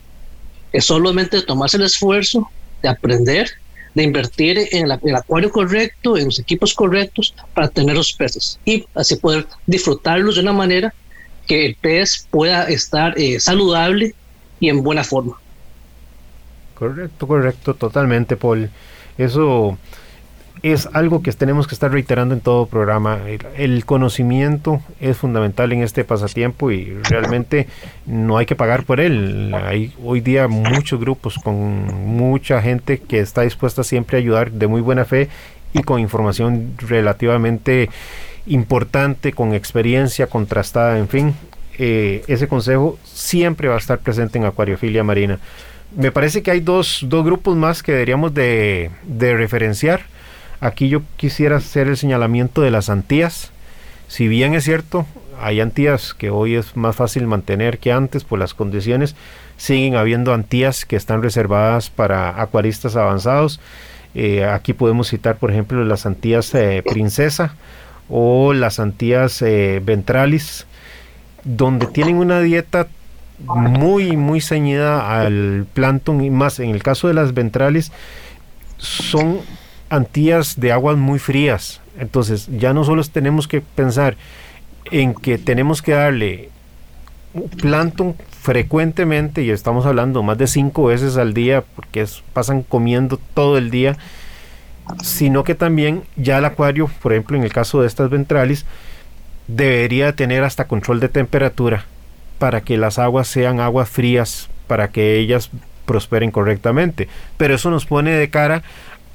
es solamente tomarse el esfuerzo de aprender, de invertir en, el acuario correcto, en los equipos correctos para tener los peces y así poder disfrutarlos de una manera que el pez pueda estar eh, saludable y en buena forma. Correcto, correcto, totalmente, Paul. Eso es algo que tenemos que estar reiterando en todo programa. El, conocimiento es fundamental en este pasatiempo y realmente no hay que pagar por él. Hay hoy día muchos grupos con mucha gente que está dispuesta siempre a ayudar de muy buena fe y con información relativamente importante, con experiencia contrastada, en fin. Eh, ese consejo siempre va a estar presente en Acuariofilia Marina. Me parece que hay dos, dos grupos más que deberíamos de, de referenciar Aquí yo quisiera hacer el señalamiento de las antías. Si bien es cierto, hay antías que hoy es más fácil mantener que antes por las condiciones, siguen habiendo antías que están reservadas para acuaristas avanzados. Eh, aquí podemos citar, por ejemplo, las antías eh, princesa o las antías eh, ventralis, donde tienen una dieta muy, muy ceñida al plancton y más en el caso de las ventralis, son antías de aguas muy frías. Entonces ya no solo tenemos que pensar en que tenemos que darle plancton frecuentemente, y estamos hablando más de cinco veces al día, porque pasan comiendo todo el día, sino que también ya el acuario, por ejemplo en el caso de estas ventralis, debería tener hasta control de temperatura para que las aguas sean aguas frías, para que ellas prosperen correctamente. Pero eso nos pone de cara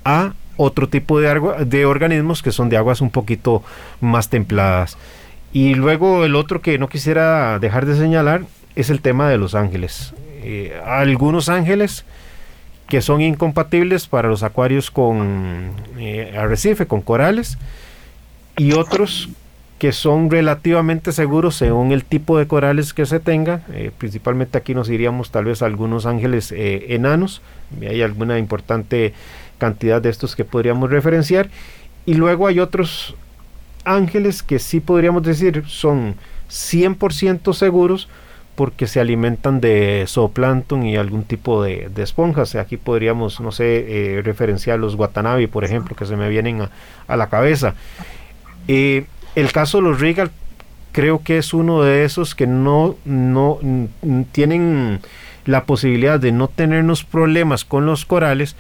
a otro tipo de, de organismos que son de aguas un poquito más templadas. Y luego el otro que no quisiera dejar de señalar es el tema de los ángeles. Eh, algunos ángeles que son incompatibles para los acuarios con eh, arrecife, con corales, y otros que son relativamente seguros según el tipo de corales que se tenga. Eh, principalmente aquí nos iríamos tal vez a algunos ángeles enanos. Hay alguna importante cantidad de estos que podríamos referenciar. Y luego hay otros ángeles que sí podríamos decir son 100% seguros porque se alimentan de zooplancton y algún tipo de, esponjas. Aquí podríamos, no sé, eh, referenciar los Watanabe, por ejemplo, que se me vienen a, la cabeza. Eh, el caso de los Regal creo que es uno de esos que no, no tienen la posibilidad de no tenernos problemas con los corales,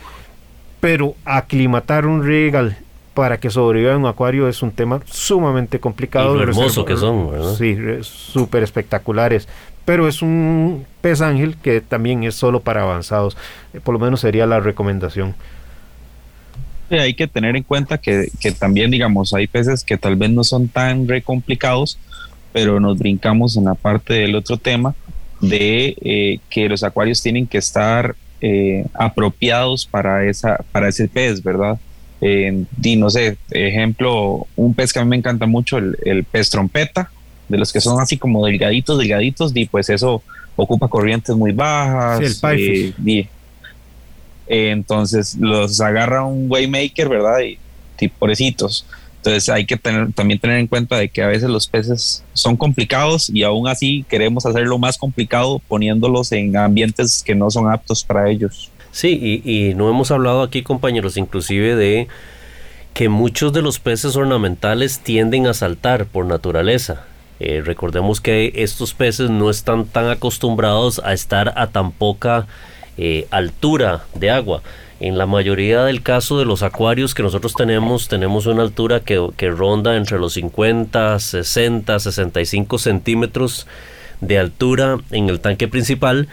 pero aclimatar un regal para que sobreviva en un acuario es un tema sumamente complicado. Y hermoso que son, ¿verdad? Sí, súper espectaculares. Pero es un pez ángel que también es solo para avanzados. Eh, por lo menos sería la recomendación. hay que tener en cuenta que, también, digamos, hay peces que tal vez no son tan re complicados, pero nos brincamos en la parte del otro tema de eh, que los acuarios tienen que estar eh, apropiados para, esa, para ese pez, ¿verdad? Eh, y no sé, ejemplo, un pez que a mí me encanta mucho, el, pez trompeta, de los que son así como delgaditos, delgaditos, y pues eso ocupa corrientes muy bajas. Sí, el eh, entonces los agarra un waymaker, ¿verdad? Y, y pobrecitos. Entonces hay que tener, también tener en cuenta de que a veces los peces son complicados y aún así queremos hacerlo más complicado poniéndolos en ambientes que no son aptos para ellos. Sí, y, no hemos hablado aquí compañeros inclusive de que muchos de los peces ornamentales tienden a saltar por naturaleza. Eh, recordemos que estos peces no están tan acostumbrados a estar a tan poca eh, altura de agua. En la mayoría del caso de los acuarios que nosotros tenemos, tenemos una altura que, que ronda entre los 50, 60, 65 centímetros de altura en el tanque principal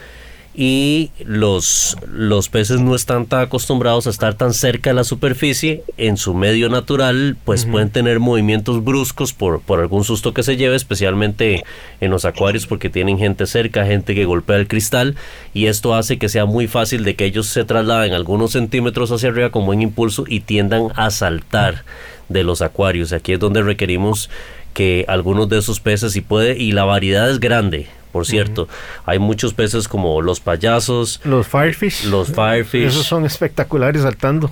y los, los peces no están tan acostumbrados a estar tan cerca de la superficie, en su medio natural pues pueden tener movimientos bruscos por, por algún susto que se lleve, especialmente en los acuarios porque tienen gente cerca, gente que golpea el cristal y esto hace que sea muy fácil de que ellos se trasladen algunos centímetros hacia arriba con buen impulso y tiendan a saltar de los acuarios. Aquí es donde requerimos que algunos de esos peces y puede y la variedad es grande por cierto. Hay muchos peces como los payasos. Los firefish. Los firefish. Esos son espectaculares saltando.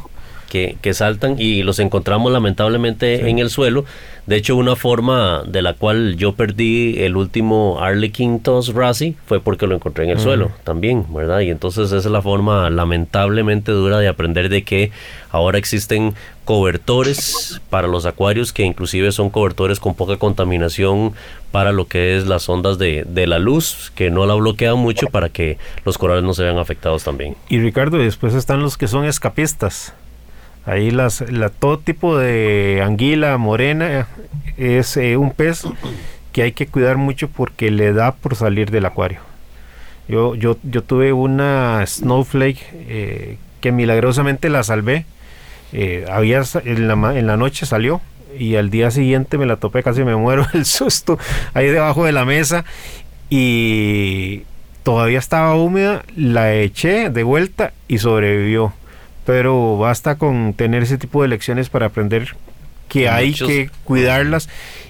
Que, que saltan y los encontramos lamentablemente en el suelo. De hecho, una forma de la cual yo perdí el último Arlequin Tos Rasi fue porque lo encontré en el suelo también, ¿verdad? Y entonces esa es la forma lamentablemente dura de aprender de que ahora existen cobertores para los acuarios que inclusive son cobertores con poca contaminación para lo que es las ondas de, de la luz, que no la bloquean mucho para que los corales no se vean afectados también. Y Ricardo, después están los que son escapistas Ahí las, la, todo tipo de anguila morena es eh, un pez que hay que cuidar mucho porque le da por salir del acuario. Yo, yo, yo tuve una snowflake eh, que milagrosamente la salvé. Eh, había, en, la, en la noche salió y al día siguiente me la topé, casi me muero [LAUGHS] el susto ahí debajo de la mesa y todavía estaba húmeda, la eché de vuelta y sobrevivió. Pero basta con tener ese tipo de lecciones para aprender que hay que cuidarlas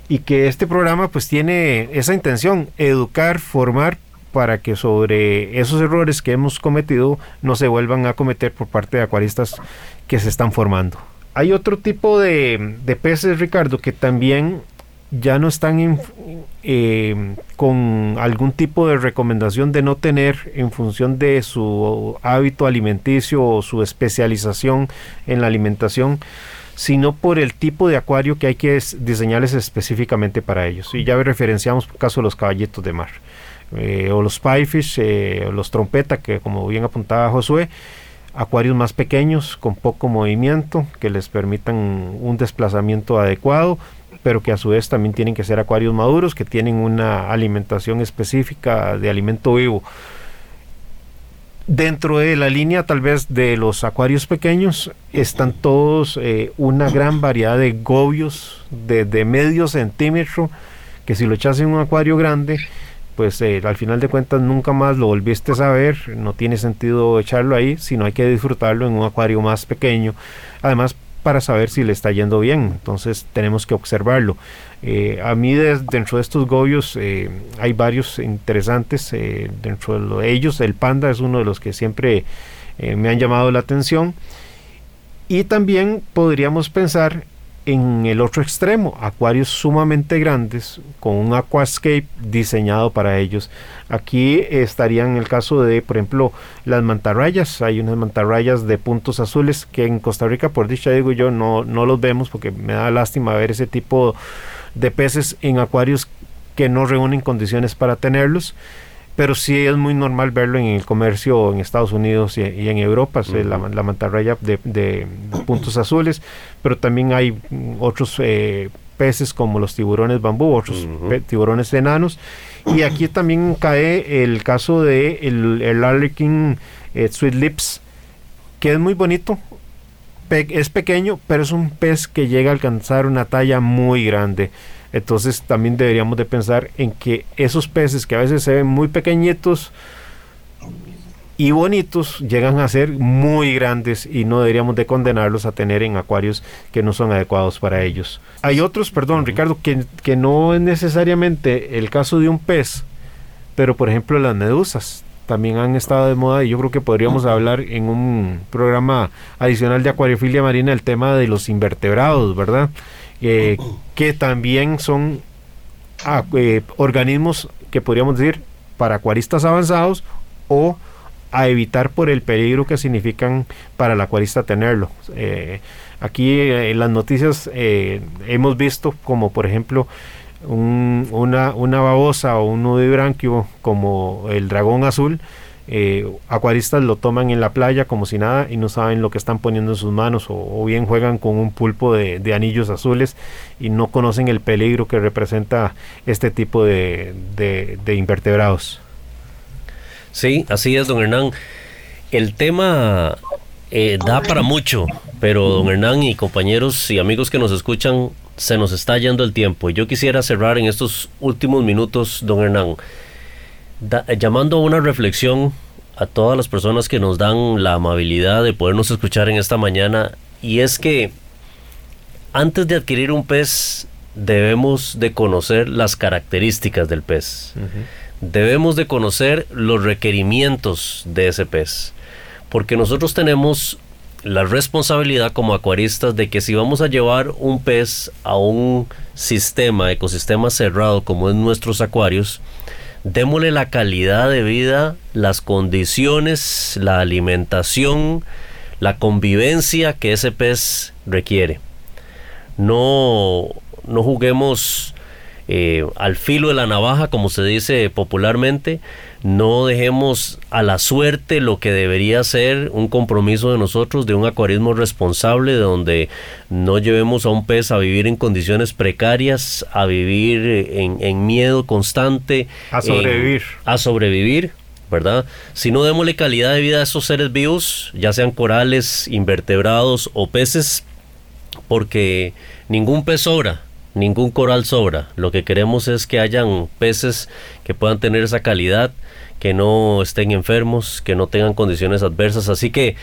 y que este programa pues tiene esa intención, educar, formar para que sobre esos errores que hemos cometido no se vuelvan a cometer por parte de acuaristas que se están formando. Hay otro tipo de, de peces, Ricardo, que también ya no están eh, con algún tipo de recomendación de no tener en función de su hábito alimenticio o su especialización en la alimentación, sino por el tipo de acuario que hay que diseñarles específicamente para ellos. Y ya referenciamos por caso los caballitos de mar, eh, o los piefish, eh, o los trompeta, que como bien apuntaba Josué, acuarios más pequeños con poco movimiento que les permitan un desplazamiento adecuado pero que a su vez también tienen que ser acuarios maduros, que tienen una alimentación específica de alimento vivo. Dentro de la línea tal vez de los acuarios pequeños están todos eh, una gran variedad de gobios de, medio centímetro que si lo echas en un acuario grande pues eh, al final de cuentas nunca más lo volviste a ver, no tiene sentido echarlo ahí, sino hay que disfrutarlo en un acuario más pequeño. Además para saber si le está yendo bien. Entonces tenemos que observarlo. Eh, a mí dentro de estos gobios eh, hay varios interesantes. Eh, dentro de ellos el panda es uno de los que siempre me han llamado la atención. Y también podríamos pensar en el otro extremo, acuarios sumamente grandes con un aquascape diseñado para ellos. Aquí estarían el caso de, por ejemplo, las mantarrayas. Hay unas mantarrayas de puntos azules que en Costa Rica, por dicha digo yo, no, no los vemos porque me da lástima ver ese tipo de peces en acuarios que no reúnen condiciones para tenerlos pero sí es muy normal verlo en el comercio en Estados Unidos y, en Europa, la, mantarraya de, puntos azules, pero también hay otros eh, peces como los tiburones bambú, otros tiburones enanos, y aquí también cae el caso de el, el eh, Sweet Lips, que es muy bonito, es pequeño, pero es un pez que llega a alcanzar una talla muy grande. Entonces también deberíamos de pensar en que esos peces que a veces se ven muy pequeñitos y bonitos llegan a ser muy grandes y no deberíamos de condenarlos a tener en acuarios que no son adecuados para ellos. Hay otros, perdón Ricardo, que, que no es necesariamente el caso de un pez, pero por ejemplo las medusas también han estado de moda y yo creo que podríamos hablar en un programa adicional de acuariofilia marina el tema de los invertebrados, ¿verdad? Eh, que también son ah, eh, organismos que podríamos decir para acuaristas avanzados o a evitar por el peligro que significan para el acuarista tenerlo. Eh, aquí en las noticias hemos visto como por ejemplo una, una babosa o un nudibranquio como el dragón azul eh, acuaristas lo toman en la playa como si nada y no saben lo que están poniendo en sus manos o, bien juegan con un pulpo de, anillos azules y no conocen el peligro que representa este tipo de, invertebrados. Sí, así es, don Hernán. El tema eh, da para mucho, pero don Hernán y compañeros y amigos que nos escuchan, se nos está yendo el tiempo. Yo quisiera cerrar en estos últimos minutos, don Hernán llamando a una reflexión a todas las personas que nos dan la amabilidad de podernos escuchar en esta mañana y es que antes de adquirir un pez debemos de conocer las características del pez. Debemos de conocer los requerimientos de ese pez. Porque nosotros tenemos la responsabilidad como acuaristas de que si vamos a llevar un pez a un sistema, ecosistema cerrado como es nuestros acuarios, démosle la calidad de vida, las condiciones, la alimentación, la convivencia que ese pez requiere. No, no juguemos eh, al filo de la navaja, como se dice popularmente. No dejemos a la suerte lo que debería ser un compromiso de nosotros de un acuarismo responsable, de donde no llevemos a un pez a vivir en condiciones precarias, a vivir en, miedo constante. A sobrevivir. a sobrevivir ¿verdad? Si no démosle calidad de vida a esos seres vivos, ya sean corales, invertebrados o peces, porque ningún pez sobra, ningún coral sobra. Lo que queremos es que hayan peces que puedan tener esa calidad, que no estén enfermos, que no tengan condiciones adversas. Así que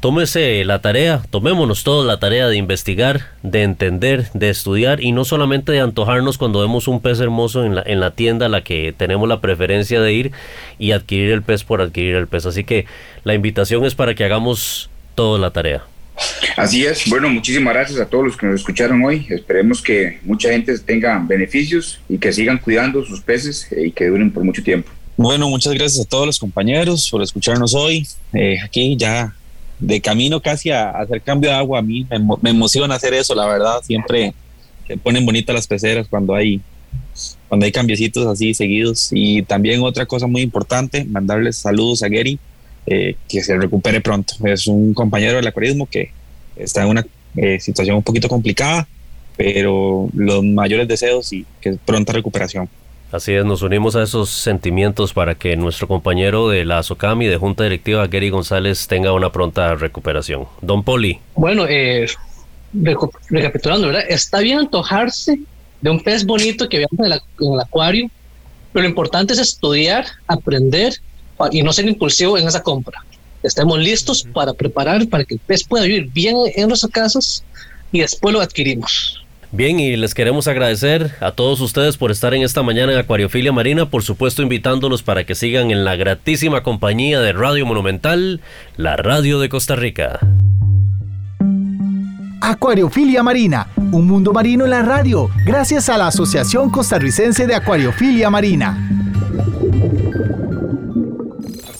tómese la tarea, tomémonos todos la tarea de investigar, de entender, de estudiar y no solamente de antojarnos cuando vemos un pez hermoso en la, en la tienda a la que tenemos la preferencia de ir y adquirir el pez por adquirir el pez. Así que la invitación es para que hagamos toda la tarea. Así es. Bueno, muchísimas gracias a todos los que nos escucharon hoy. Esperemos que mucha gente tenga beneficios y que sigan cuidando sus peces eh, y que duren por mucho tiempo. Bueno, muchas gracias a todos los compañeros por escucharnos hoy. Eh, aquí ya de camino casi a, hacer cambio de agua, a mí me, emociona hacer eso, la verdad. Siempre se ponen bonitas las peceras cuando hay cuando hay cambiecitos así seguidos. Y también otra cosa muy importante, mandarles saludos a Gary, eh, que se recupere pronto. Es un compañero del acuarismo que está en una eh, situación un poquito complicada, pero los mayores deseos y que pronta recuperación. Así es, nos unimos a esos sentimientos para que nuestro compañero de la SOCAMI de Junta Directiva, Gary González, tenga una pronta recuperación. Don Poli. Bueno, eh, recapitulando, ¿verdad? Está bien antojarse de un pez bonito que veamos en, el acuario, pero lo importante es estudiar, aprender y no ser impulsivo en esa compra. Estemos listos para preparar para que el pez pueda vivir bien en nuestras casas y después lo adquirimos. Bien, y les queremos agradecer a todos ustedes por estar en esta mañana en Acuariofilia Marina, por supuesto invitándolos para que sigan en la gratísima compañía de Radio Monumental, la radio de Costa Rica. Acuariofilia Marina, un mundo marino en la radio, gracias a la Asociación Costarricense de Acuariofilia Marina.